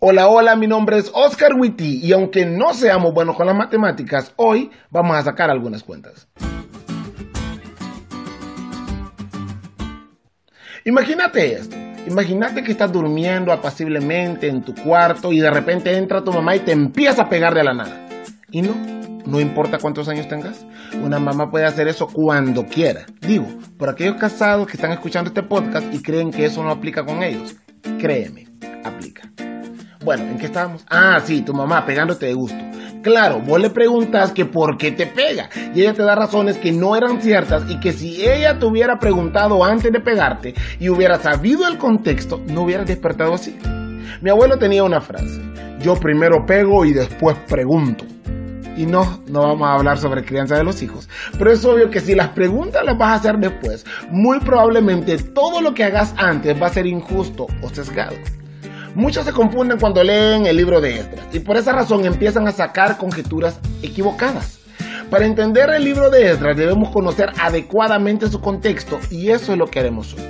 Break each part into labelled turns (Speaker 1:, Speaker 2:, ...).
Speaker 1: Hola, hola, mi nombre es Oscar Witty y aunque no seamos buenos con las matemáticas, hoy vamos a sacar algunas cuentas. Imagínate esto. Imagínate que estás durmiendo apaciblemente en tu cuarto y de repente entra tu mamá y te empieza a pegar de la nada. Y no, no importa cuántos años tengas. Una mamá puede hacer eso cuando quiera. Digo, por aquellos casados que están escuchando este podcast y creen que eso no aplica con ellos. Créeme, aplica. Bueno, ¿en qué estábamos? Ah, sí, tu mamá pegándote de gusto. Claro, vos le preguntas que por qué te pega y ella te da razones que no eran ciertas y que si ella te hubiera preguntado antes de pegarte y hubiera sabido el contexto, no hubieras despertado así. Mi abuelo tenía una frase, yo primero pego y después pregunto. Y no, no vamos a hablar sobre crianza de los hijos, pero es obvio que si las preguntas las vas a hacer después, muy probablemente todo lo que hagas antes va a ser injusto o sesgado. Muchos se confunden cuando leen el libro de Esdras y por esa razón empiezan a sacar conjeturas equivocadas. Para entender el libro de Esdras debemos conocer adecuadamente su contexto y eso es lo que haremos hoy.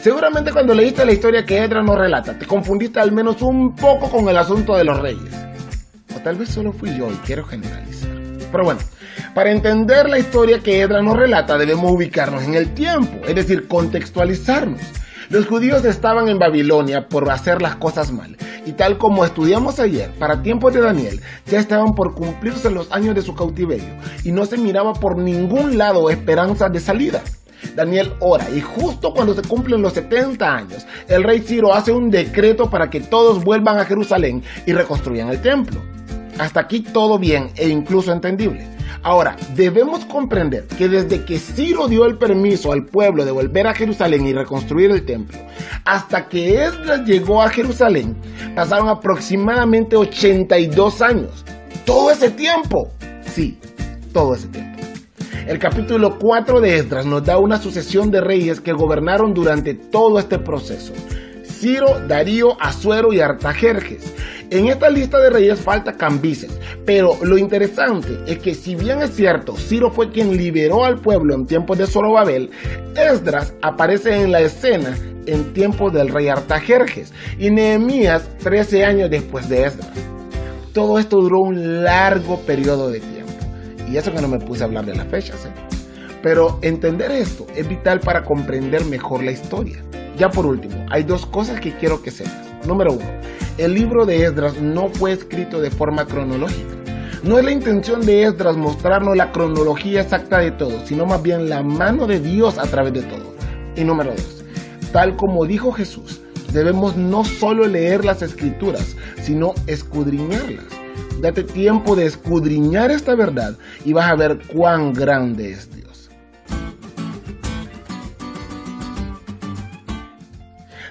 Speaker 1: Seguramente cuando leíste la historia que Esdras nos relata, te confundiste al menos un poco con el asunto de los reyes. O tal vez solo fui yo y quiero generalizar. Pero bueno, para entender la historia que Esdras nos relata debemos ubicarnos en el tiempo, es decir, contextualizarnos. Los judíos estaban en Babilonia por hacer las cosas mal. Y tal como estudiamos ayer, para tiempos de Daniel, ya estaban por cumplirse los años de su cautiverio y no se miraba por ningún lado esperanza de salida. Daniel ora y justo cuando se cumplen los 70 años, el rey Ciro hace un decreto para que todos vuelvan a Jerusalén y reconstruyan el templo. Hasta aquí todo bien e incluso entendible. Ahora, debemos comprender que desde que Ciro dio el permiso al pueblo de volver a Jerusalén y reconstruir el templo, hasta que Esdras llegó a Jerusalén, pasaron aproximadamente 82 años. Todo ese tiempo. Sí, todo ese tiempo. El capítulo 4 de Esdras nos da una sucesión de reyes que gobernaron durante todo este proceso. Ciro, Darío, Azuero y Artajerjes. En esta lista de reyes falta Cambises, pero lo interesante es que si bien es cierto, Ciro fue quien liberó al pueblo en tiempos de Zorobabel, Esdras aparece en la escena en tiempos del rey Artajerjes y Nehemías 13 años después de Esdras. Todo esto duró un largo periodo de tiempo. Y eso que no me puse a hablar de las fechas. ¿eh? Pero entender esto es vital para comprender mejor la historia. Ya por último, hay dos cosas que quiero que sepas. Número uno, el libro de Esdras no fue escrito de forma cronológica. No es la intención de Esdras mostrarnos la cronología exacta de todo, sino más bien la mano de Dios a través de todo. Y número dos, tal como dijo Jesús, debemos no solo leer las escrituras, sino escudriñarlas. Date tiempo de escudriñar esta verdad y vas a ver cuán grande es